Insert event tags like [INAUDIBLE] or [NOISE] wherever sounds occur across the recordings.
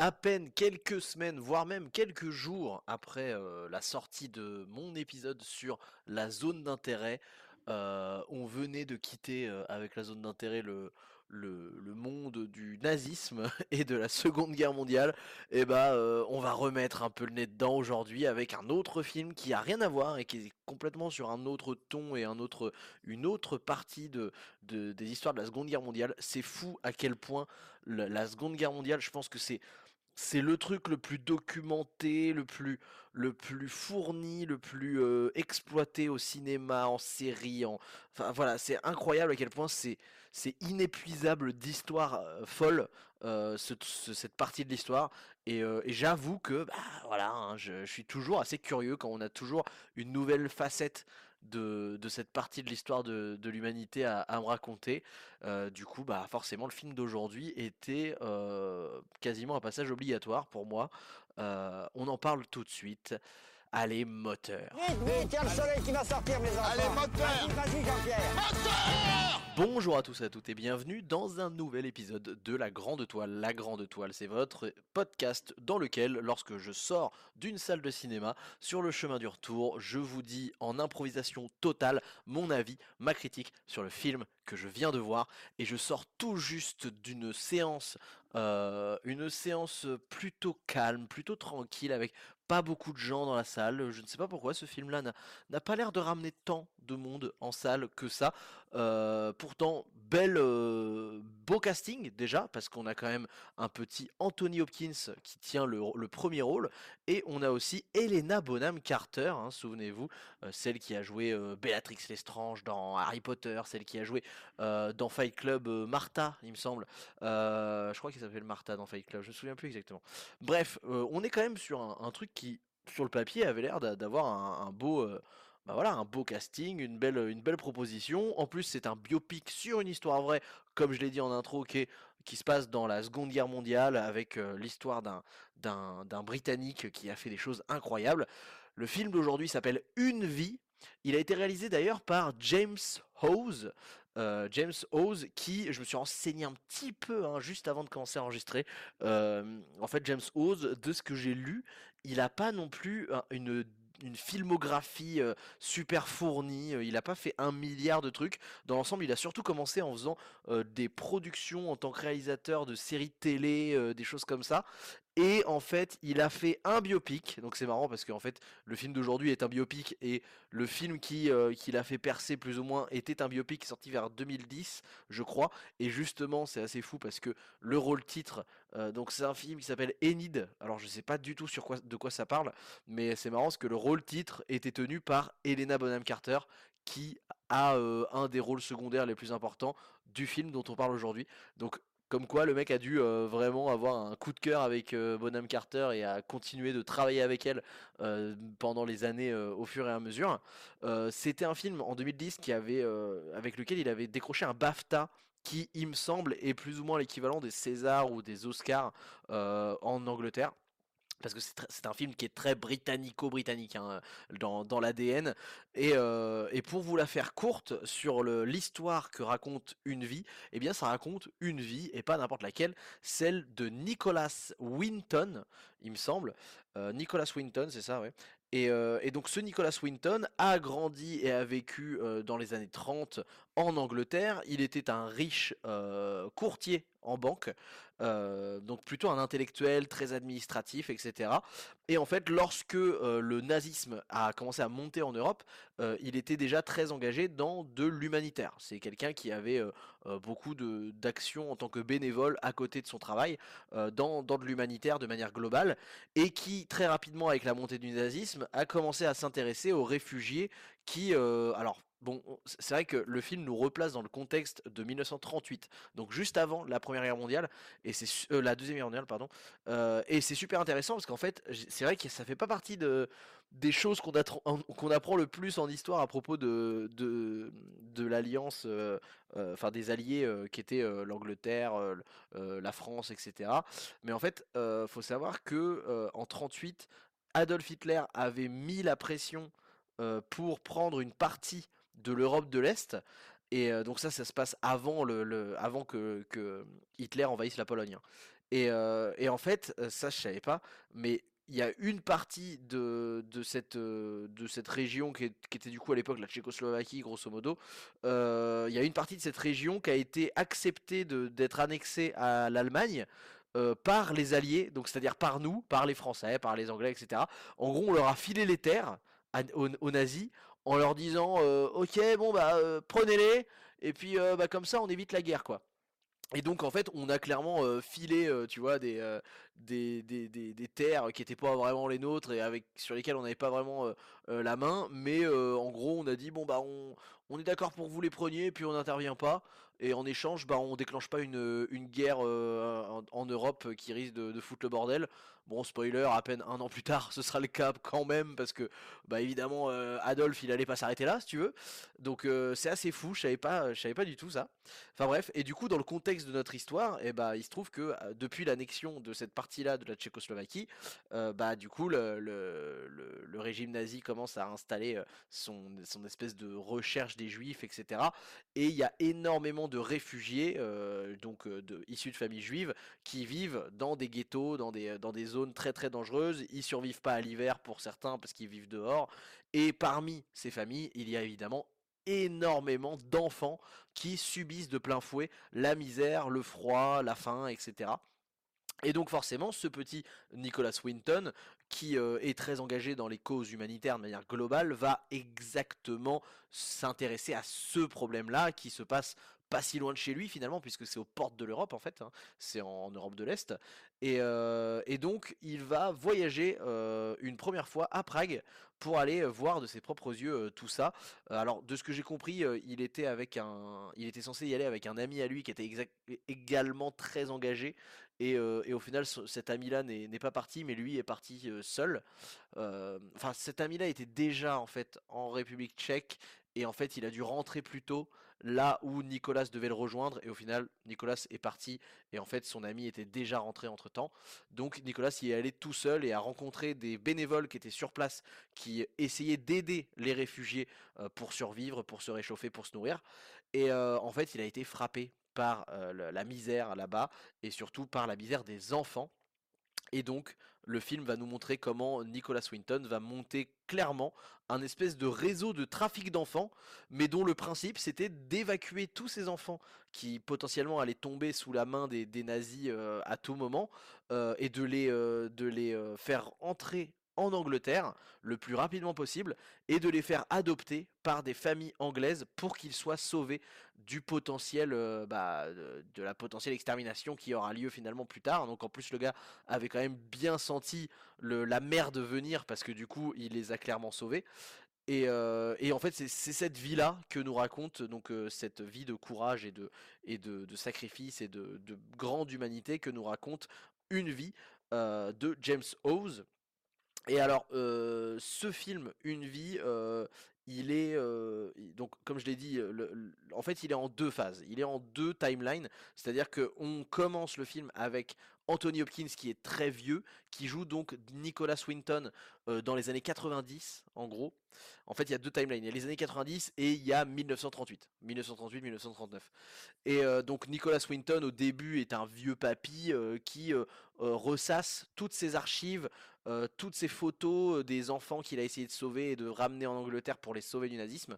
à peine quelques semaines, voire même quelques jours après la sortie de mon épisode sur la zone d'intérêt, on venait de quitter avec la zone d'intérêt le, le, monde du nazisme [LAUGHS] et de la Seconde Guerre mondiale, et eh bah on va remettre un peu le nez dedans aujourd'hui avec un autre film qui a rien à voir et qui est complètement sur un autre ton et un autre, une autre partie de, des histoires de la Seconde Guerre mondiale. C'est fou à quel point la Seconde Guerre mondiale, je pense que c'est c'est le truc le plus documenté, le plus, le plus fourni, le plus exploité au cinéma, en série, en... Enfin voilà, c'est incroyable à quel point c'est, inépuisable d'histoire folle, cette partie de l'histoire. Et, j'avoue que, bah, voilà, hein, je, suis toujours assez curieux quand on a toujours une nouvelle facette de, cette partie de l'histoire de, l'humanité à, me raconter. du coup, bah forcément, le film d'aujourd'hui était quasiment un passage obligatoire pour moi. on en parle tout de suite. Allez, moteur. Vite, le soleil qui va sortir, mes enfants. Allez, moteur. Vas-y, Jean-Pierre. Moteur Bonjour à tous et à toutes et bienvenue dans un nouvel épisode de La Grande Toile. La Grande Toile, c'est votre podcast dans lequel, lorsque je sors d'une salle de cinéma, sur le chemin du retour, je vous dis en improvisation totale mon avis, ma critique sur le film que je viens de voir. Et je sors tout juste d'une séance une séance plutôt calme, plutôt tranquille, avec pas beaucoup de gens dans la salle. Je ne sais pas pourquoi ce film-là n'a pas l'air de ramener tant de monde en salle que ça. Pourtant, belle, beau casting déjà, parce qu'on a quand même un petit Anthony Hopkins qui tient le, premier rôle, et on a aussi Elena Bonham Carter, hein, souvenez-vous, celle qui a joué Béatrix Lestrange dans Harry Potter, celle qui a joué dans Fight Club Martha, il me semble. je crois qu'il s'appelle Martha dans Fight Club, je me souviens plus exactement. Bref, on est quand même sur un, truc qui, sur le papier, avait l'air d'avoir un, beau bah voilà, un beau casting, une belle, une belle proposition. En plus, c'est un biopic sur une histoire vraie, comme je l'ai dit en intro, qui, qui se passe dans la Seconde Guerre mondiale, avec l'histoire d'un, d'un, Britannique qui a fait des choses incroyables. Le film d'aujourd'hui s'appelle Une vie. Il a été réalisé d'ailleurs par James Howes. James Howes, qui, je me suis renseigné un petit peu hein, juste avant de commencer à enregistrer. en fait, James Howes, de ce que j'ai lu, il n'a pas non plus une une filmographie super fournie. il n'a pas fait un milliard de trucs. Dans l'ensemble, il a surtout commencé en faisant des productions en tant que réalisateur de séries télé, des choses comme ça. Et en fait, il a fait un biopic. Donc c'est marrant parce qu'en fait, le film d'aujourd'hui est un biopic et le film qui, euh, l'a fait percer plus ou moins était un biopic sorti vers 2010, je crois. Et justement, c'est assez fou parce que le rôle titre, euh, donc c'est un film qui s'appelle Enid. Alors je sais pas du tout sur quoi, de quoi ça parle, mais c'est marrant parce que le rôle titre était tenu par Helena Bonham Carter qui a euh, un des rôles secondaires les plus importants du film dont on parle aujourd'hui. Donc comme quoi, le mec a dû euh, vraiment avoir un coup de cœur avec euh, Bonham Carter et a continué de travailler avec elle euh, pendant les années au fur et à mesure. C'était un film en 2010 qui avait, avec lequel il avait décroché un BAFTA qui, il me semble, est plus ou moins l'équivalent des Césars ou des Oscars en Angleterre parce que c'est un film qui est très britannico-britannique hein, dans, dans l'ADN. Et, euh, et, pour vous la faire courte sur l'histoire que raconte une vie, eh bien ça raconte une vie et pas n'importe laquelle, celle de Nicholas Winton, il me semble. Euh, Nicholas Winton, c'est ça, ouais. Euh, et, donc ce Nicholas Winton a grandi et a vécu dans les années 30 en Angleterre. Il était un riche courtier en banque, donc plutôt un intellectuel très administratif, etc. Et en fait, lorsque le nazisme a commencé à monter en Europe, il était déjà très engagé dans de l'humanitaire. C'est quelqu'un qui avait beaucoup d'actions en tant que bénévole à côté de son travail dans, dans de l'humanitaire de manière globale, et qui très rapidement, avec la montée du nazisme, a commencé à s'intéresser aux réfugiés qui, alors Bon, c'est vrai que le film nous replace dans le contexte de 1938, donc juste avant la Première Guerre mondiale et c'est euh, la Deuxième Guerre mondiale, pardon. Euh, et c'est super intéressant parce qu'en fait, c'est vrai que ça fait pas partie de des choses qu'on qu'on apprend le plus en histoire à propos de de, de l'alliance, euh, enfin des alliés qui étaient l'Angleterre, la France, etc. Mais en fait, faut savoir que en 38, Adolf Hitler avait mis la pression pour prendre une partie de l'Europe de l'Est. Et donc ça, ça se passe avant, le, avant que, Hitler envahisse la Pologne. Hein. Et, et en fait, ça je savais pas, mais il y a une partie de, de, cette, de cette région qui, était du coup à l'époque la Tchécoslovaquie, grosso modo. Il y a une partie de cette région qui a été acceptée d'être annexée à l'Allemagne. par les Alliés, donc c'est-à-dire par nous, par les Français, par les Anglais, etc. En gros, on leur a filé les terres aux nazis en leur disant euh, Ok, bon, bah, euh, prenez-les, et puis euh, bah, comme ça, on évite la guerre, quoi. Et donc en fait on a clairement euh, filé tu vois des, des, terres qui étaient pas vraiment les nôtres et avec sur lesquelles on n'avait pas vraiment la main mais en gros on a dit bon bah on, est d'accord pour vous les preniez puis on n'intervient pas et en échange bah on déclenche pas une, guerre en, Europe qui risque de foutre le bordel. Bon spoiler à peine un an plus tard ce sera le cas quand même parce que bah évidemment euh, Adolphe il allait pas s'arrêter là si tu veux donc euh, c'est assez fou je savais pas je savais pas du tout ça Enfin bref, et du coup dans le contexte de notre histoire, eh bah, il se trouve que euh, depuis l'annexion de cette partie-là de la Tchécoslovaquie, euh, bah du coup le, le- le- régime nazi commence à installer son, son espèce de recherche des juifs, etc. Et il y a énormément de réfugiés, donc issus de familles juives, qui vivent dans des ghettos, dans des, dans des zones très très dangereuses. Ils survivent pas à l'hiver pour certains parce qu'ils vivent dehors. Et parmi ces familles, il y a évidemment énormément d'enfants qui subissent de plein fouet la misère, le froid, la faim, etc. Et donc forcément, ce petit Nicholas Winton, qui euh, est très engagé dans les causes humanitaires de manière globale, va exactement s'intéresser à ce problème-là qui se passe pas si loin de chez lui finalement, puisque c'est aux portes de l'Europe en fait, hein, c'est en Europe de l'Est. Et, euh, et donc il va voyager euh, une première fois à Prague pour aller euh, voir de ses propres yeux tout ça. Alors de ce que j'ai compris, il était avec un, il était censé y aller avec un ami à lui qui était également très engagé et, au final, ce- cet ami-là n'est pas parti, mais lui est parti seul. Enfin, cet ami-là était déjà en fait en République tchèque, et en fait, il a dû rentrer plus tôt là où Nicolas devait le rejoindre, et au final, Nicolas est parti, et en fait, son ami était déjà rentré entre-temps. Donc, Nicolas y est allé tout seul et a rencontré des bénévoles qui étaient sur place, qui essayaient d'aider les réfugiés euh, pour survivre, pour se réchauffer, pour se nourrir. Et euh, en fait, il a été frappé par euh, la misère là-bas et surtout par la misère des enfants. Et donc, le film va nous montrer comment Nicolas Winton va monter clairement un espèce de réseau de trafic d'enfants, mais dont le principe c'était d'évacuer tous ces enfants qui potentiellement allaient tomber sous la main des, nazis euh, à tout moment euh, et de les, de les euh, faire entrer en Angleterre le plus rapidement possible et de les faire adopter par des familles anglaises pour qu'ils soient sauvés du potentiel euh, bah, de, la potentielle extermination qui aura lieu finalement plus tard. Donc en plus le gars avait quand même bien senti la merde venir parce que du coup il les a clairement sauvés. Et, euh, et en fait c'est cette vie-là que nous raconte donc euh, cette vie de courage et de, et de, sacrifice et de, de grande humanité que nous raconte une vie de James Howes. Et alors, ce film, Une vie, il est donc comme je l'ai dit, en fait, il est en deux phases. Il est en deux timelines, c'est-à-dire que on commence le film avec Anthony Hopkins qui est très vieux, qui joue donc Nicholas Winton euh, dans les années 90, en gros. En fait, il y a deux timelines. Il y a les années 90 et il y a 1938, 1938-1939. Et euh, donc Nicholas Winton au début est un vieux papy qui ressasse toutes ses archives, euh, toutes ces photos euh, des enfants qu'il a essayé de sauver et de ramener en Angleterre pour les sauver du nazisme.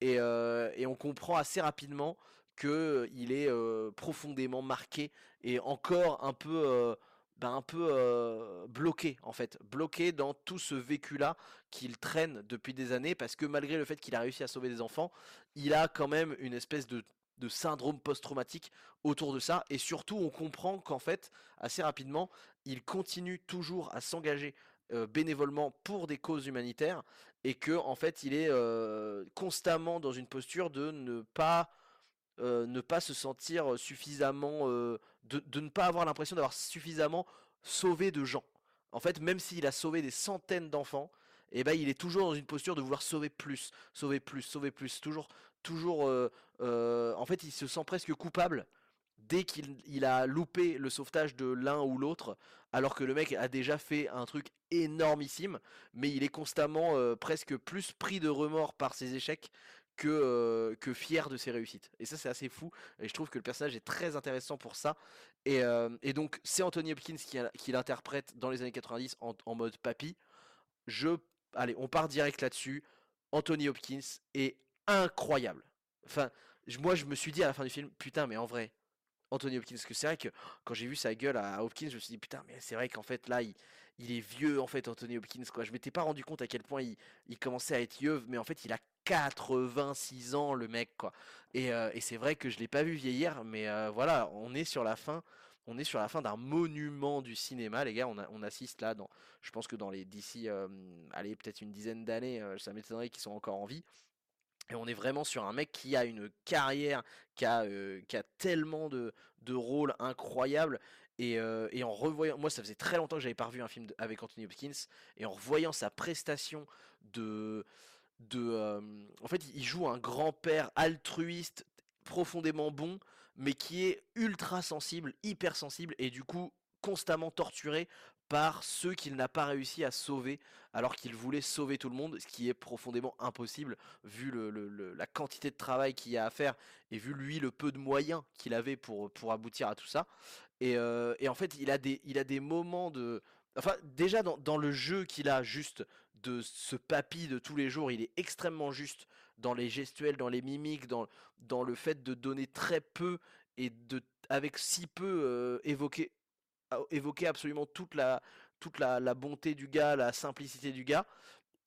Et, euh, on comprend assez rapidement qu'il est profondément marqué et encore un peu, ben, un peu bloqué en fait, bloqué dans tout ce vécu-là qu'il traîne depuis des années parce que malgré le fait qu'il a réussi à sauver des enfants, il a quand même une espèce de syndrome post-traumatique autour de ça et surtout on comprend qu'en fait assez rapidement il continue toujours à s'engager bénévolement pour des causes humanitaires et que en fait il est constamment dans une posture de ne pas ne pas se sentir suffisamment de, ne pas avoir l'impression d'avoir suffisamment sauvé de gens. En fait, même s'il a sauvé des centaines d'enfants, et ben il est toujours dans une posture de vouloir sauver plus, sauver plus, sauver plus, toujours, toujours. en fait, il se sent presque coupable dès qu'il il a loupé le sauvetage de l'un ou l'autre, alors que le mec a déjà fait un truc énormissime, mais il est constamment euh, presque plus pris de remords par ses échecs que, euh, que fier de ses réussites. Et ça, c'est assez fou. Et je trouve que le personnage est très intéressant pour ça. Et, euh, donc, c'est Anthony Hopkins qui, l'interprète dans les années 90 en, en mode papy. Je, allez, on part direct là-dessus. Anthony Hopkins est incroyable. Enfin, moi, je me suis dit à la fin du film, putain, mais en vrai, Anthony Hopkins, parce que c'est vrai que quand j'ai vu sa gueule à Hopkins, je me suis dit, putain, mais c'est vrai qu'en fait, là, il, est vieux, en fait, Anthony Hopkins, quoi. Je m'étais pas rendu compte à quel point il, commençait à être vieux, mais en fait, il a 86 ans, le mec, quoi. Et, euh, et c'est vrai que je l'ai pas vu vieillir, mais euh, voilà, on est sur la fin. On est sur la fin d'un monument du cinéma, les gars. On, assiste là, dans, je pense que dans les d'ici, euh, allez, peut-être une dizaine d'années, ça m'étonnerait qu'ils soient encore en vie. Et on est vraiment sur un mec qui a une carrière, qui a, qui a tellement de, de rôles incroyables. Et, et en revoyant, moi ça faisait très longtemps que j'avais pas revu un film avec Anthony Hopkins, et en revoyant sa prestation de, de, en fait, il joue un grand-père altruiste, profondément bon, mais qui est ultra sensible, hyper sensible, et du coup constamment torturé par ceux qu'il n'a pas réussi à sauver, alors qu'il voulait sauver tout le monde, ce qui est profondément impossible vu le- la quantité de travail qu'il y a à faire et vu lui le peu de moyens qu'il avait pour, pour aboutir à tout ça. Et, euh, et en fait, il a des, il a des moments de... Enfin, déjà dans, dans le jeu qu'il a juste de ce papy de tous les jours, il est extrêmement juste dans les gestuels, dans les mimiques, dans, dans le fait de donner très peu et de avec si peu euh, évoquer évoquer absolument toute la toute la, la bonté du gars, la simplicité du gars.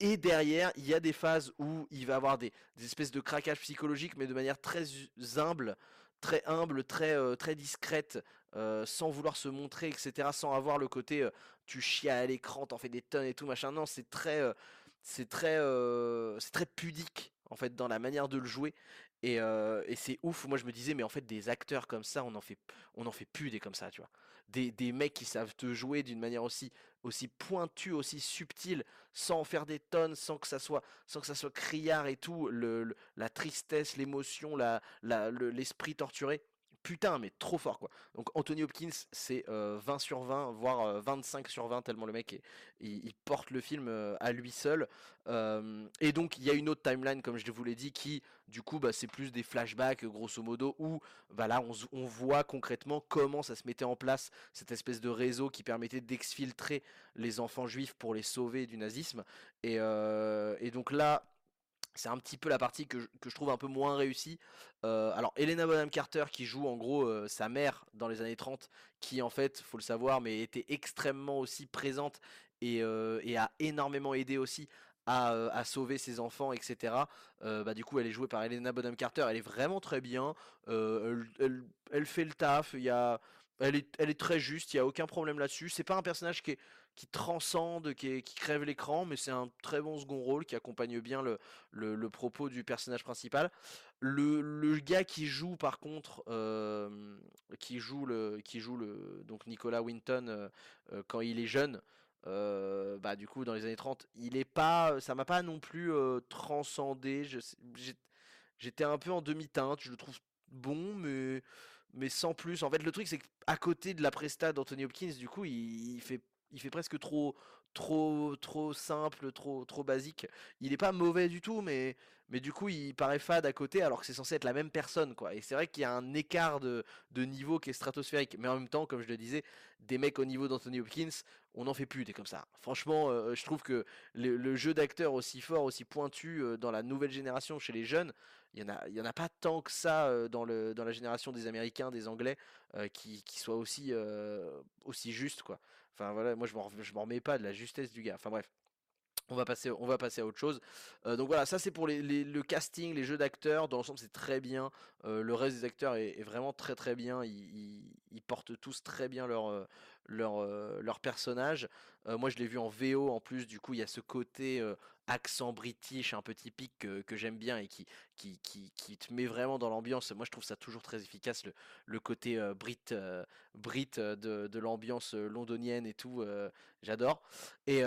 Et derrière, il y a des phases où il va avoir des, des espèces de craquages psychologiques, mais de manière très hu- humble, très humble, très, euh, très discrète, euh, sans vouloir se montrer, etc. Sans avoir le côté euh, tu chies à l'écran, t'en fais des tonnes et tout, machin. Non, c'est très, c'est très, c'est très pudique, en fait, dans la manière de le jouer. Et, et c'est ouf. Moi, je me disais, mais en fait, des acteurs comme ça, on en fait, on en fait plus des comme ça, tu vois. Des, des mecs qui savent te jouer d'une manière aussi, aussi pointue, aussi subtile, sans en faire des tonnes, sans que ça soit, sans que ça soit criard et tout, le, la tristesse, l'émotion, la, la- le- l'esprit torturé. Putain, mais trop fort quoi. Donc Anthony Hopkins, c'est euh, 20 sur 20, voire euh, 25 sur 20, tellement le mec il, porte le film euh, à lui seul. Euh, et donc il y a une autre timeline, comme je vous l'ai dit, qui du coup bah, c'est plus des flashbacks grosso modo, où bah, on, voit concrètement comment ça se mettait en place, cette espèce de réseau qui permettait d'exfiltrer les enfants juifs pour les sauver du nazisme. Euh, et donc là, c'est un petit peu la partie que je, trouve un peu moins réussie. Euh, alors, Helena Bonham Carter qui joue en gros euh, sa mère dans les années 30, qui en fait, faut le savoir, mais était extrêmement aussi présente et, euh, a énormément aidé aussi à, sauver ses enfants, etc. Bah, du coup, elle est jouée par Helena Bonham Carter, elle est vraiment très bien. Elle, fait le taf, elle, est, elle est très juste, il n'y a aucun problème là-dessus. C'est pas un personnage qui est qui transcende, qui, crève l'écran, mais c'est un très bon second rôle qui accompagne bien le, propos du personnage principal. Le, gars qui joue par contre, euh, qui joue le, qui joue le, donc Nicolas Winton euh, euh, quand il est jeune, bah du coup dans les années 30, il est pas, ça m'a pas non plus transcendé. J'étais un peu en demi-teinte, je le trouve bon, mais mais sans plus. En fait, le truc c'est qu'à côté de la presta d'Anthony Hopkins, du coup, il, il fait il fait presque trop trop trop simple, trop trop basique. Il est pas mauvais du tout, mais mais du coup, il paraît fade à côté alors que c'est censé être la même personne quoi. Et c'est vrai qu'il y a un écart de de niveau qui est stratosphérique, mais en même temps, comme je le disais, des mecs au niveau d'Anthony Hopkins, on n'en fait plus des comme ça. Franchement, euh, je trouve que le, jeu d'acteur aussi fort, aussi pointu euh, dans la nouvelle génération chez les jeunes, il y en a, en a pas tant que ça euh, dans le dans la génération des Américains, des Anglais, qui qui soit aussi aussi juste quoi. Enfin voilà, moi je m'en remets pas de la justesse du gars. Enfin bref. On va passer, on va passer à autre chose. Euh, donc voilà, ça c'est pour le casting, les jeux d'acteurs. Dans l'ensemble, c'est très bien. Euh, le reste des acteurs est, vraiment très très bien. Ils portent tous très bien leur, euh, leur, euh, personnage. Euh, moi, je l'ai vu en VO en plus. Du coup, il y a ce côté euh, accent british un peu typique que, j'aime bien et qui, qui, qui, qui te met vraiment dans l'ambiance. Moi, je trouve ça toujours très efficace, le, le côté euh, brit, brit de, de l'ambiance londonienne et tout. J'adore. Et,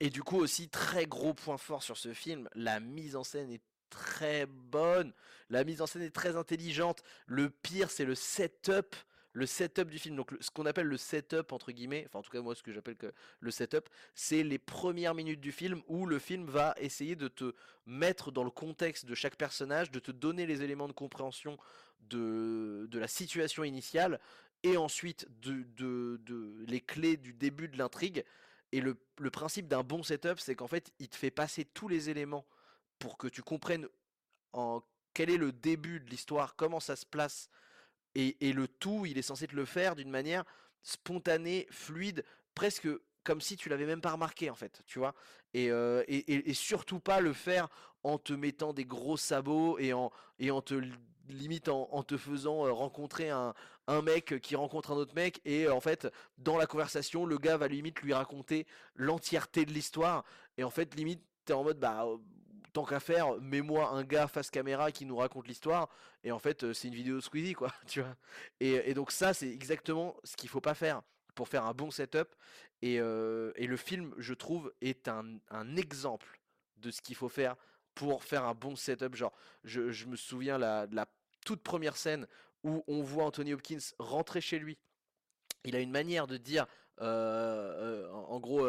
et du coup aussi très gros point fort sur ce film, la mise en scène est très bonne, la mise en scène est très intelligente. Le pire c'est le setup, le setup du film. Donc ce qu'on appelle le setup entre guillemets, enfin en tout cas moi ce que j'appelle le setup, c'est les premières minutes du film où le film va essayer de te mettre dans le contexte de chaque personnage, de te donner les éléments de compréhension de, de la situation initiale et ensuite de, de, de les clés du début de l'intrigue. Et le, le principe d'un bon setup, c'est qu'en fait, il te fait passer tous les éléments pour que tu comprennes en quel est le début de l'histoire, comment ça se place, et, le tout, il est censé te le faire d'une manière spontanée, fluide, presque comme si tu l'avais même pas remarqué en fait, tu vois? Et, euh, et, surtout pas le faire en te mettant des gros sabots et en, et en te limite en, te faisant euh, rencontrer un, un mec qui rencontre un autre mec et en fait dans la conversation le gars va limite lui raconter l'entièreté de l'histoire et en fait limite t'es en mode bah tant qu'à faire mets-moi un gars face caméra qui nous raconte l'histoire et en fait euh, c'est une vidéo Squeezie quoi [LAUGHS] tu vois et, donc ça c'est exactement ce qu'il faut pas faire pour faire un bon setup et, euh, le film, je trouve, est un, exemple de ce qu'il faut faire pour faire un bon setup. Genre, je, me souviens la, la toute première scène où on voit Anthony Hopkins rentrer chez lui. Il a une manière de dire, euh, en, gros,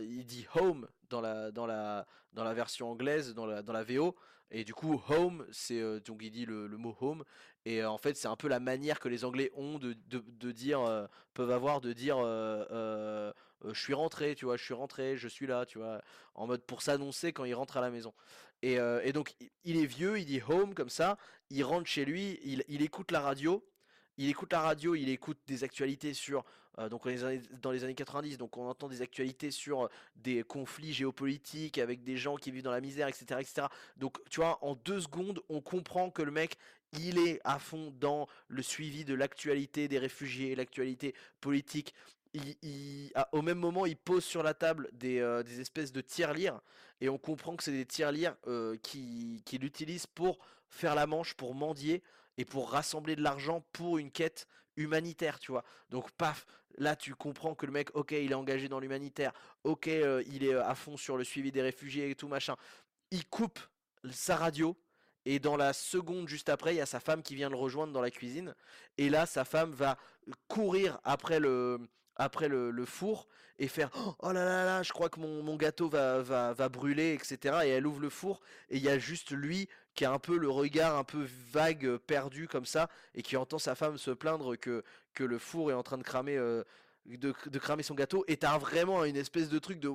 il dit home dans la, dans la, dans la version anglaise, dans la, dans la VO. Et du coup, home, c'est euh, donc il dit le, mot home. Et euh, en fait, c'est un peu la manière que les Anglais ont de, de, de dire, euh, peuvent avoir de dire, je suis rentré, tu vois, je suis rentré, je suis là, tu vois, en mode pour s'annoncer quand il rentre à la maison. Et, et donc, il est vieux, il dit home comme ça, il rentre chez lui, il, il écoute la radio, il écoute la radio, il écoute des actualités sur, euh, donc dans les années 90, donc on entend des actualités sur euh, des conflits géopolitiques avec des gens qui vivent dans la misère, etc., etc. Donc, tu vois, en deux secondes, on comprend que le mec, il est à fond dans le suivi de l'actualité des réfugiés, l'actualité politique. Au même moment, il pose sur la table des, euh, des espèces de tirelires et on comprend que c'est des tirelires euh, qui- qu'il utilise pour faire la manche, pour mendier et pour rassembler de l'argent pour une quête humanitaire, tu vois. Donc, paf, là, tu comprends que le mec, ok, il est engagé dans l'humanitaire, ok, euh, il est euh, à fond sur le suivi des réfugiés et tout machin. Il coupe sa radio. Et dans la seconde juste après, il y a sa femme qui vient le rejoindre dans la cuisine. Et là, sa femme va courir après le, après le, four et faire Oh là là là, je crois que mon, mon gâteau va, va, va brûler, etc. Et elle ouvre le four et il y a juste lui qui a un peu le regard un peu vague, euh, perdu comme ça, et qui entend sa femme se plaindre que, le four est en train de cramer, euh, de, cramer son gâteau. Et t'as vraiment une espèce de truc de.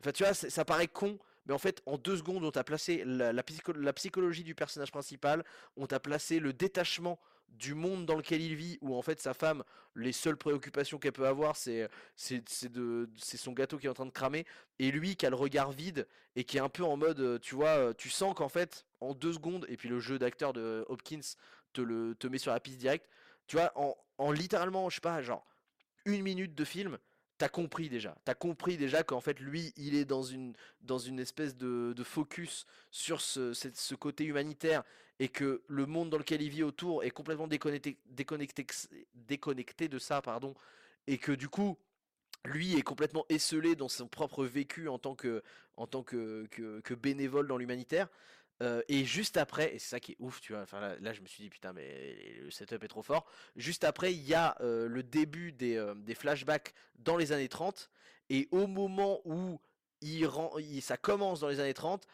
Enfin, tu vois, ça paraît con, mais en fait, en deux secondes, on t'a placé la, la psycho- la psychologie du personnage principal, on t'a placé le détachement du monde dans lequel il vit, où en fait sa femme, les seules préoccupations qu'elle peut avoir, c'est son gâteau qui est en train de cramer, et lui qui a le regard vide et qui est un peu en mode, euh, tu vois, euh, tu sens qu'en fait, en deux secondes, et puis le jeu d'acteur de Hopkins te le te met sur la piste directe, tu vois, en, en littéralement, je sais pas, genre une minute de film, t'as compris déjà. Qu'en fait, lui, il est dans une, espèce de, focus sur ce, côté humanitaire et que le monde dans lequel il vit autour est complètement déconnecté, de ça, pardon, et que du coup, lui est complètement esselé dans son propre vécu en tant que bénévole dans l'humanitaire. Euh, et juste après, et c'est ça qui est ouf, tu vois, là, je me suis dit putain mais le setup est trop fort. Juste après, il y a euh, le début des, euh, des flashbacks dans les années 30 et au moment où il ça commence dans les années 30,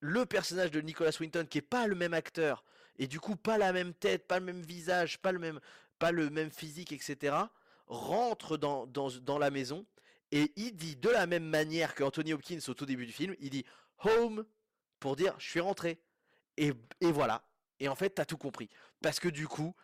le personnage de Nicholas Winton qui est pas le même acteur et du coup pas la même tête, pas le même visage, pas le même, physique, etc. rentre dans la maison et il dit de la même manière que Anthony Hopkins au tout début du film, il dit home dire je suis rentré. Et, et voilà. Et en fait, t'as tout compris. Parce que du coup,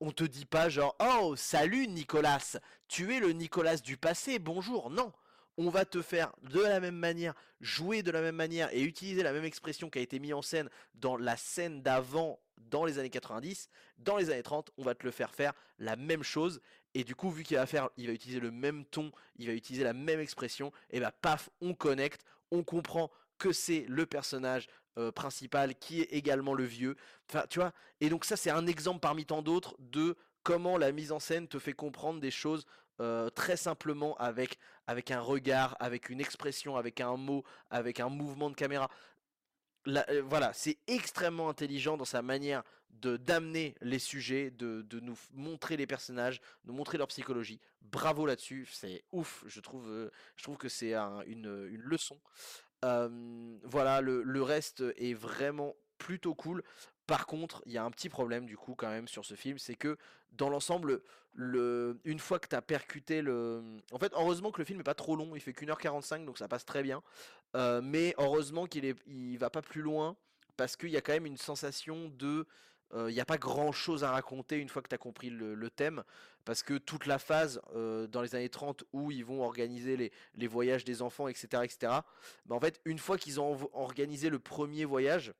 on te dit pas genre oh salut Nicolas, tu es le Nicolas du passé, bonjour. Non. On va te faire de la même manière, jouer de la même manière et utiliser la même expression qui a été mise en scène dans la scène d'avant dans les années 90. Dans les années 30, on va te le faire faire la même chose. Et du coup, vu qu'il va faire, il va utiliser le même ton, il va utiliser la même expression, et bah paf, on connecte, on comprend que c'est le personnage euh, principal qui est également le vieux. Enfin, tu vois. Et donc ça, c'est un exemple parmi tant d'autres de comment la mise en scène te fait comprendre des choses euh, très simplement avec avec un regard, avec une expression, avec un mot, avec un mouvement de caméra. Euh, voilà, c'est extrêmement intelligent dans sa manière de d'amener les sujets, de, de nous montrer les personnages, de montrer leur psychologie. Bravo là-dessus, c'est ouf. Je trouve, je trouve que c'est un- une, une leçon. Voilà, le, reste est vraiment plutôt cool. Par contre, il y a un petit problème du coup quand même sur ce film, c'est que dans l'ensemble, le... une fois que tu as percuté le... En fait, heureusement que le film n'est pas trop long, il fait qu'une heure 45, donc ça passe très bien. Mais heureusement qu'il est... il va pas plus loin, parce qu'il y a quand même une sensation de... Il n'y a pas grand chose à raconter une fois que tu as compris le, thème, parce que toute la phase euh, dans les années 30 où ils vont organiser les, voyages des enfants, etc., etc., bah en fait, une fois qu'ils ont organisé le premier voyage,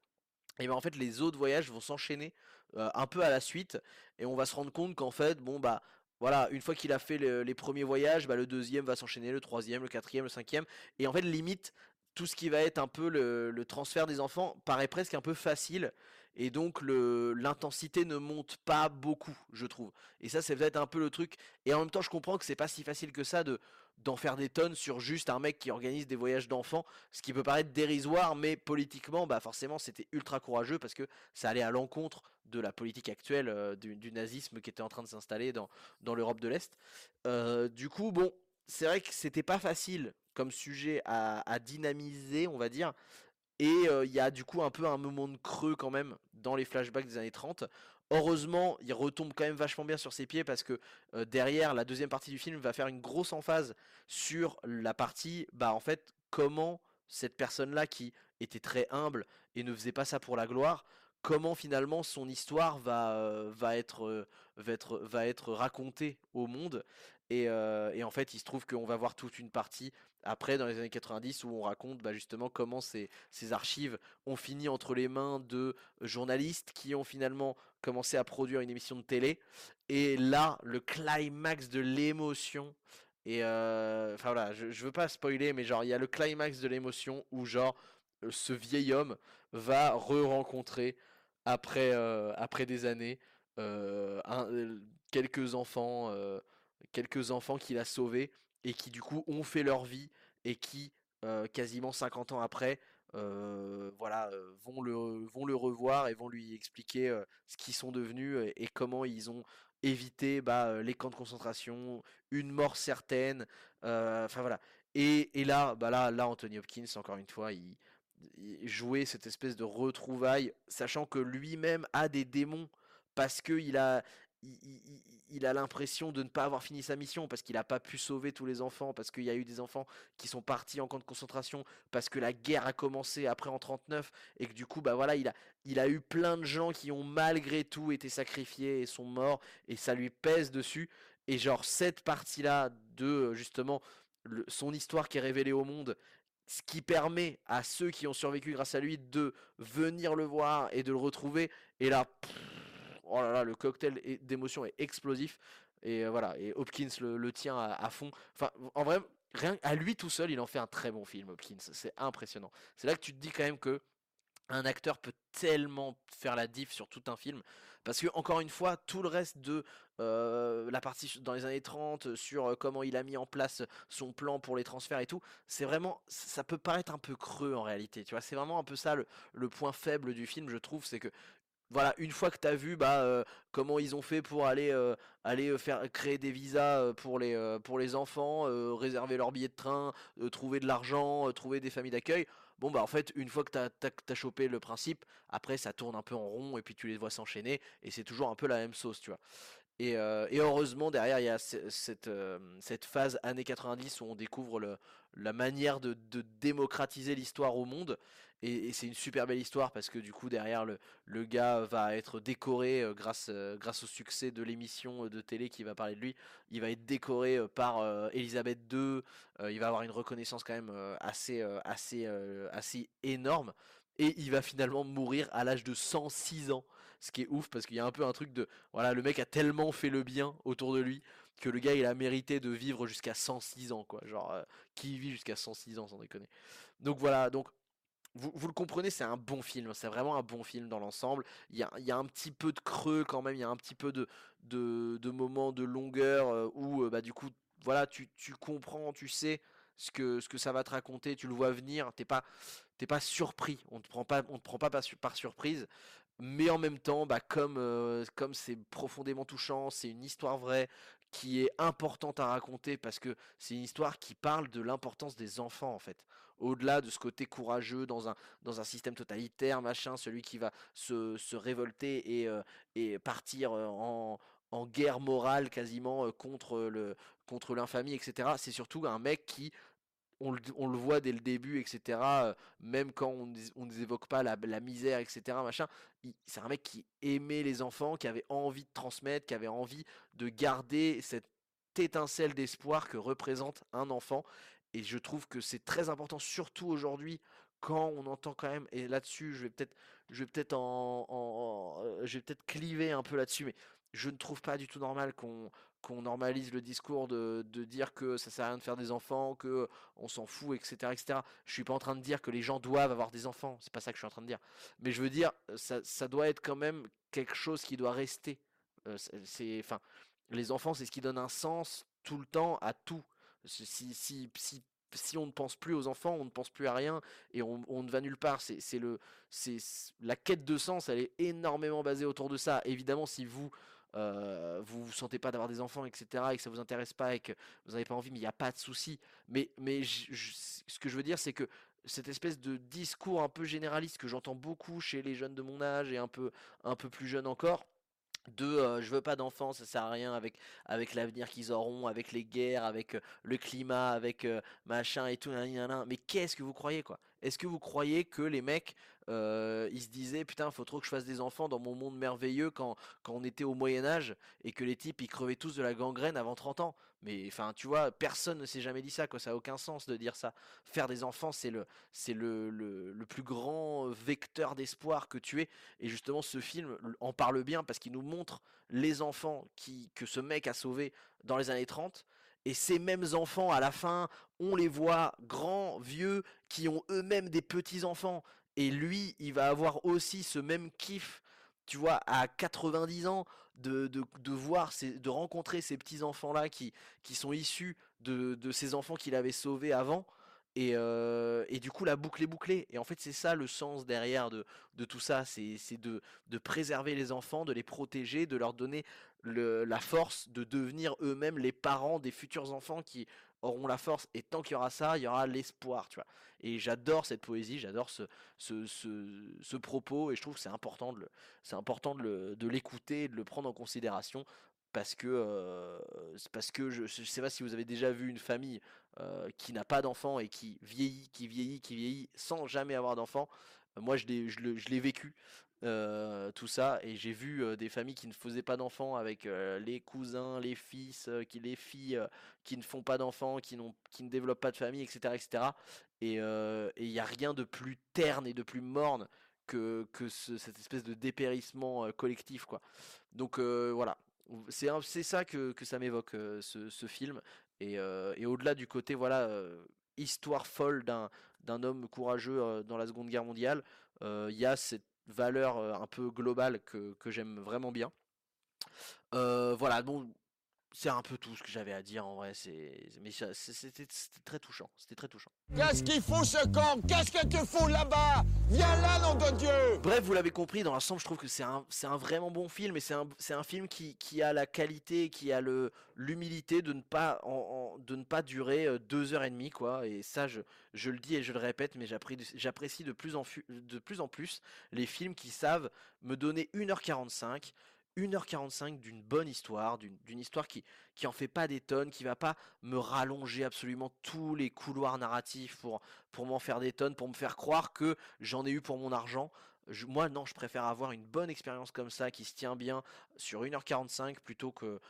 et ben en fait les autres voyages vont s'enchaîner euh, un peu à la suite, et on va se rendre compte qu'en fait, bon bah voilà, une fois qu'il a fait les premiers voyages, bah, le deuxième va s'enchaîner, le troisième, le quatrième, le cinquième, et en fait limite tout ce qui va être un peu le transfert des enfants paraît presque un peu facile et donc l'intensité ne monte pas beaucoup, je trouve. Et ça, c'est peut-être un peu le truc. Et en même temps, je comprends que c'est pas si facile que ça de d'en faire des tonnes sur juste un mec qui organise des voyages d'enfants, ce qui peut paraître dérisoire, mais politiquement, bah forcément, c'était ultra courageux parce que ça allait à l'encontre de la politique actuelle euh, du, nazisme qui était en train de s'installer dans, dans l'Europe de l'Est. Euh, du coup, bon, c'est vrai que c'était pas facile comme sujet à, à, dynamiser, on va dire. Et il y a du coup un peu un moment de creux quand même dans les flashbacks des années 30. Heureusement, il retombe quand même vachement bien sur ses pieds parce que derrière, la deuxième partie du film va faire une grosse emphase sur la partie, bah en fait, comment cette personne-là qui était très humble et ne faisait pas ça pour la gloire, comment finalement son histoire va, va être racontée au monde. Et, et, en fait, il se trouve qu'on va voir toute une partie après dans les années 90 où on raconte bah, justement comment ces, archives ont fini entre les mains de journalistes qui ont finalement commencé à produire une émission de télé. Et là, le climax de l'émotion. Et euh, enfin voilà, je, je veux pas spoiler, mais genre il y a le climax de l'émotion où genre euh, ce vieil homme va re-rencontrer après, euh, après des années quelques enfants, quelques enfants qu'il a sauvés et qui du coup ont fait leur vie et qui quasiment 50 ans après voilà, vont, le, vont le revoir et vont lui expliquer ce qu'ils sont devenus et, comment ils ont évité bah, les camps de concentration, une mort certaine, enfin voilà. Et, et, là, bah là, là, Anthony Hopkins, encore une fois, il, il jouait cette espèce de retrouvaille, sachant que lui-même a des démons parce qu'il a, il, a l'impression de ne pas avoir fini sa mission parce qu'il n'a pas pu sauver tous les enfants, parce qu'il y a eu des enfants qui sont partis en camp de concentration, parce que la guerre a commencé après en 39 et que du coup bah voilà il a, il a eu plein de gens qui ont malgré tout été sacrifiés et sont morts et ça lui pèse dessus. Et genre cette partie là de justement son histoire qui est révélée au monde ce qui permet à ceux qui ont survécu grâce à lui de venir le voir et de le retrouver et là oh là là, le cocktail d'émotions est explosif. Et euh, voilà, et Hopkins le, tient à, fond. Enfin, en vrai, rien à lui tout seul, il en fait un très bon film, Hopkins. C'est impressionnant. C'est là que tu te dis quand même que un acteur peut tellement faire la diff sur tout un film. Parce que, encore une fois, tout le reste de euh, la partie dans les années 30, sur euh, comment il a mis en place son plan pour les transferts et tout, c'est vraiment, ça peut paraître un peu creux en réalité. Tu vois, c'est vraiment un peu ça le, le, point faible du film, je trouve. C'est que voilà, une fois que tu as vu bah, euh, comment ils ont fait pour aller, euh, aller euh, faire créer des visas pour les, pour les enfants, réserver leurs billets de train, trouver de l'argent, trouver des familles d'accueil, bon bah en fait une fois que tu as, chopé le principe, après ça tourne un peu en rond et puis tu les vois s'enchaîner et c'est toujours un peu la même sauce, tu vois. Et, et heureusement derrière il y a cette, cette phase années 90 où on découvre le, la manière de, démocratiser l'histoire au monde et, c'est une super belle histoire parce que du coup derrière le, le gars va être décoré euh, grâce, euh, grâce au succès de l'émission euh, de télé qui va parler de lui. Il va être décoré par Elisabeth II. il va avoir une reconnaissance quand même assez, assez, assez énorme. Et il va finalement mourir à l'âge de 106 ans. Ce qui est ouf parce qu'il y a un peu un truc de voilà le mec a tellement fait le bien autour de lui que le gars il a mérité de vivre jusqu'à 106 ans quoi genre qui vit jusqu'à 106 ans sans déconner donc voilà donc vous, le comprenez, c'est un bon film, c'est vraiment un bon film dans l'ensemble. Il y a, un petit peu de creux quand même, il y a un petit peu de, de, moments de longueur euh, où euh, bah, du coup, voilà, tu, comprends, tu sais ce que, ce que ça va te raconter, tu le vois venir, t'es pas, pas surpris, on te prend pas, on te prend pas par, surprise. Mais en même temps, bah, comme euh, comme c'est profondément touchant, c'est une histoire vraie qui est importante à raconter parce que c'est une histoire qui parle de l'importance des enfants en fait. Au-delà de ce côté courageux dans un, dans un système totalitaire, machin, celui qui va se, se révolter et, euh, et partir euh, en, en guerre morale quasiment contre le contre l'infamie, etc. C'est surtout un mec qui on le, voit dès le début, etc. même quand on ne évoque pas la, misère, etc. Machin, c'est un mec qui aimait les enfants, qui avait envie de transmettre, qui avait envie de garder cette étincelle d'espoir que représente un enfant. Et je trouve que c'est très important, surtout aujourd'hui, quand on entend quand même, et là-dessus, je vais peut-être, je vais peut-être en, je vais peut-être cliver un peu là-dessus, mais je ne trouve pas du tout normal qu'on normalise le discours de, dire que ça sert à rien de faire des enfants, que on s'en fout, etc., etc. Je suis pas en train de dire que les gens doivent avoir des enfants, c'est pas ça que je suis en train de dire. Mais je veux dire, ça, ça doit être quand même quelque chose qui doit rester. Euh, enfin, les enfants, c'est ce qui donne un sens tout le temps à tout. Si, si, si, si, on ne pense plus aux enfants, on ne pense plus à rien et on, on ne va nulle part. C'est, le, c'est, la quête de sens, elle est énormément basée autour de ça. Évidemment, si vous euh, vous vous sentez pas d'avoir des enfants, etc., et que ça vous intéresse pas et que vous n'avez pas envie, mais il n'y a pas de souci. Mais, mais ce que je veux dire, c'est que cette espèce de discours un peu généraliste que j'entends beaucoup chez les jeunes de mon âge et un peu, un peu plus jeunes encore, de euh, je veux pas d'enfants, ça sert à rien avec, avec l'avenir qu'ils auront, avec les guerres, avec euh, le climat, avec euh, machin et tout, nan, nan, nan. mais qu'est-ce que vous croyez quoi? Est-ce que vous croyez que les mecs euh, ils se disaient putain faut trop que je fasse des enfants dans mon monde merveilleux quand, quand on était au Moyen Âge et que les types ils crevaient tous de la gangrène avant 30 ans? Mais enfin tu vois, personne ne s'est jamais dit ça quoi, ça a aucun sens de dire ça. Faire des enfants c'est le, c'est le, le, le plus grand vecteur d'espoir que tu es et justement, ce film en parle bien parce qu'il nous montre les enfants qui, que ce mec a sauvés dans les années 30. Et ces mêmes enfants, à la fin, on les voit grands, vieux, qui ont eux-mêmes des petits-enfants. Et lui, il va avoir aussi ce même kiff, tu vois, à 90 ans, de, de, de voir, de rencontrer ces petits-enfants-là qui, qui sont issus de, de ces enfants qu'il avait sauvés avant. Et, euh, et du coup, la boucle est bouclée. Et en fait, c'est ça le sens derrière de, de tout ça. C'est c'est de, de préserver les enfants, de les protéger, de leur donner le- la force de devenir eux-mêmes les parents des futurs enfants qui auront la force. Et tant qu'il y aura ça, il y aura l'espoir, tu vois. Et j'adore cette poésie, j'adore ce, ce, ce, propos. Et je trouve que c'est important de c'est important de de l'écouter, et de le prendre en considération. Parce que, euh, parce que je, je sais pas si vous avez déjà vu une famille euh, qui n'a pas d'enfant et qui vieillit, qui vieillit, qui vieillit sans jamais avoir d'enfant. Moi, je l'ai vécu, euh, tout ça, et j'ai vu euh, des familles qui ne faisaient pas d'enfants avec euh, les cousins, les fils, qui, les filles qui ne font pas d'enfants, qui, qui ne développent pas de famille, etc. etc. Et il n'y a rien de plus terne et de plus morne que, que ce- cette espèce de dépérissement collectif, quoi. Donc voilà, c'est c'est ça que, que ça m'évoque, ce, film. Et, et au-delà du côté, voilà, histoire folle d'un d'un homme courageux dans la Seconde Guerre mondiale, il y a cette valeur euh, un peu globale que, j'aime vraiment bien. Euh, voilà, bon, c'est un peu tout ce que j'avais à dire en vrai. C'est, mais c'était très touchant. C'était très touchant. Qu'est-ce qu'il fout ce camp Qu'est-ce que tu fous là-bas? Viens là, nom de Dieu Bref, vous l'avez compris, dans l'ensemble, je trouve que c'est un, c'est un vraiment bon film et c'est un, c'est un film qui, qui a la qualité, qui a le, l'humilité de ne pas, en- en- de ne pas durer euh, deux heures et demie, quoi. Et ça, je, je le dis et je le répète, mais j'apprécie, de plus en, de plus en plus les films qui savent me donner 1h45. 1h45 d'une bonne histoire, d'une, histoire qui, qui en fait pas des tonnes, qui va pas me rallonger absolument tous les couloirs narratifs pour, m'en faire des tonnes, pour me faire croire que j'en ai eu pour mon argent. Moi, non, je préfère avoir une bonne expérience comme ça, qui se tient bien sur 1h45 plutôt que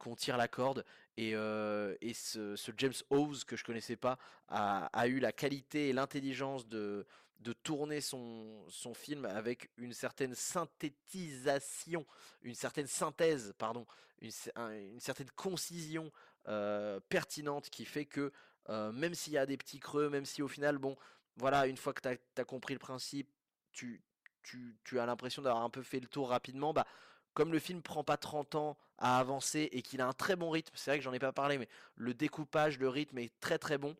qu'on tire la corde. Et, euh, ce, James Howes, que je connaissais pas, a eu la qualité et l'intelligence de, de tourner son, son film avec une certaine synthétisation, une certaine synthèse, pardon, une, une certaine concision pertinente qui fait que même s'il y a des petits creux, même si au final, bon, voilà, une fois que tu as, compris le principe, tu, tu, tu as l'impression d'avoir un peu fait le tour rapidement, bah, comme le film prend pas 30 ans à avancer et qu'il a un très bon rythme, c'est vrai que j'en ai pas parlé, mais le découpage, le rythme est très très bon.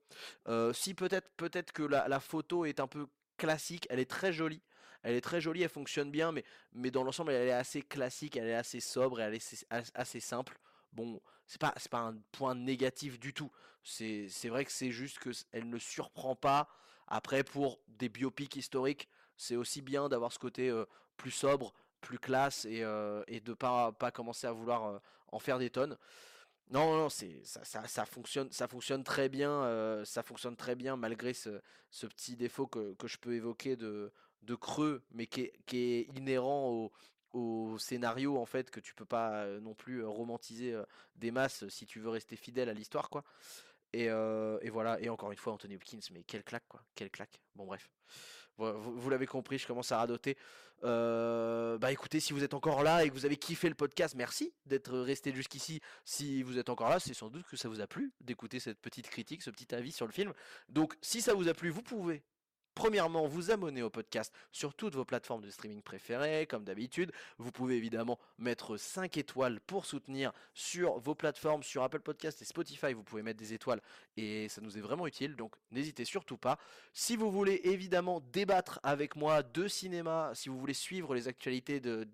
Si peut-être peut-être que la photo est un peu classique, elle est très jolie. Elle est très jolie, elle fonctionne bien, mais, mais dans l'ensemble, elle est assez classique, elle est assez sobre, elle est assez, simple. bon, c'est pas, pas un point négatif du tout. C'est, vrai que c'est juste que elle ne surprend pas. Après, pour des biopics historiques, c'est aussi bien d'avoir ce côté plus sobre, plus classe et, et de pas pas commencer à vouloir en faire des tonnes. Non, non, c'est ça, ça, fonctionne, ça fonctionne très bien, ça fonctionne très bien malgré ce, petit défaut que, que, je peux évoquer de, de creux, mais qui est, qui est inhérent au, au, scénario en fait que tu peux pas non plus romantiser des masses si tu veux rester fidèle à l'histoire quoi. Et, et, voilà, et encore une fois Anthony Hopkins, mais quelle claque quoi, quelle claque. Bon bref. Vous, l'avez compris, je commence à radoter. Euh, bah écoutez, si vous êtes encore là et que vous avez kiffé le podcast, merci d'être resté jusqu'ici. Si vous êtes encore là, c'est sans doute que ça vous a plu d'écouter cette petite critique, ce petit avis sur le film. Donc si ça vous a plu, vous pouvez Premièrement, vous abonner au podcast sur toutes vos plateformes de streaming préférées, comme d'habitude. Vous pouvez évidemment mettre 5 étoiles pour soutenir sur vos plateformes, sur Apple Podcast et Spotify. Vous pouvez mettre des étoiles et ça nous est vraiment utile, donc n'hésitez surtout pas. Si vous voulez évidemment débattre avec moi de cinéma, si vous voulez suivre les actualités de,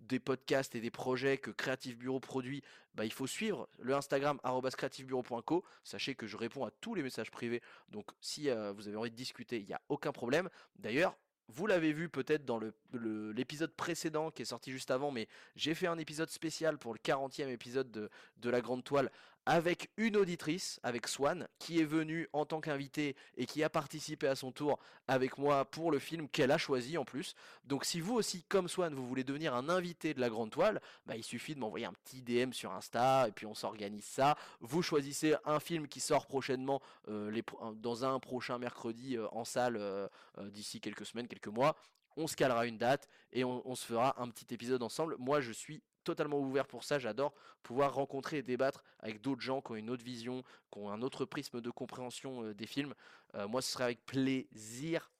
des podcasts et des projets que Creative Bureau produit, bah, il faut suivre le Instagram creativebureau.co. Sachez que je réponds à tous les messages privés. Donc si euh, vous avez envie de discuter, il n'y a aucun problème. D'ailleurs, vous l'avez vu peut-être dans l'épisode précédent qui est sorti juste avant, mais j'ai fait un épisode spécial pour le 40e épisode de, de La Grande Toile avec une auditrice, avec Swan, qui est venue en tant qu'invitée et qui a participé à son tour avec moi pour le film qu'elle a choisi en plus. Donc si vous aussi, comme Swan, vous voulez devenir un invité de la grande toile, bah, il suffit de m'envoyer un petit DM sur Insta et puis on s'organise ça. Vous choisissez un film qui sort prochainement euh, dans un prochain mercredi euh, en salle euh, d'ici quelques semaines, quelques mois on se calera une date et on, se fera un petit épisode ensemble. Moi, je suis totalement ouvert pour ça. J'adore pouvoir rencontrer et débattre avec d'autres gens qui ont une autre vision, qui ont un autre prisme de compréhension euh, des films. Euh, moi, ce serait avec plaisir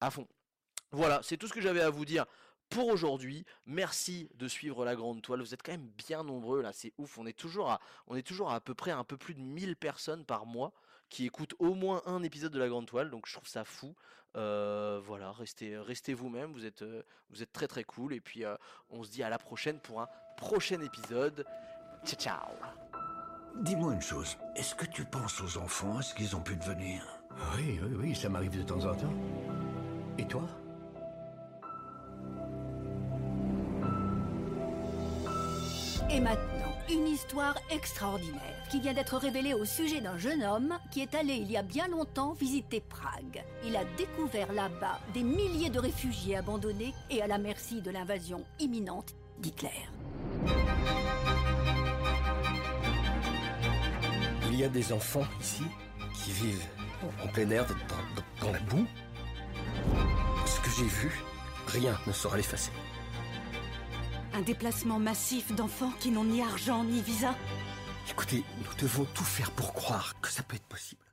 à fond. Voilà, c'est tout ce que j'avais à vous dire pour aujourd'hui. Merci de suivre la grande toile. Vous êtes quand même bien nombreux là, c'est ouf. On est toujours à, on est à, à peu près un peu plus de 1000 personnes par mois qui écoutent au moins un épisode de la grande toile. Donc je trouve ça fou. Euh, voilà, restez, restez vous-même. Vous êtes, vous êtes très très cool. Et puis on se dit à la prochaine pour un prochain épisode. Ciao, ciao. Dis-moi une chose, est-ce que tu penses aux enfants, à ce qu'ils ont pu devenir? Oui, oui, oui, ça m'arrive de temps en temps. Et toi? Et maintenant, une histoire extraordinaire qui vient d'être révélée au sujet d'un jeune homme qui est allé il y a bien longtemps visiter Prague. Il a découvert là-bas des milliers de réfugiés abandonnés et à la merci de l'invasion imminente d'Hitler. Il y a des enfants ici qui vivent en plein air, dans, dans la boue. Ce que j'ai vu, rien ne saura l'effacer. Un déplacement massif d'enfants qui n'ont ni argent ni visa Écoutez, nous devons tout faire pour croire que ça peut être possible.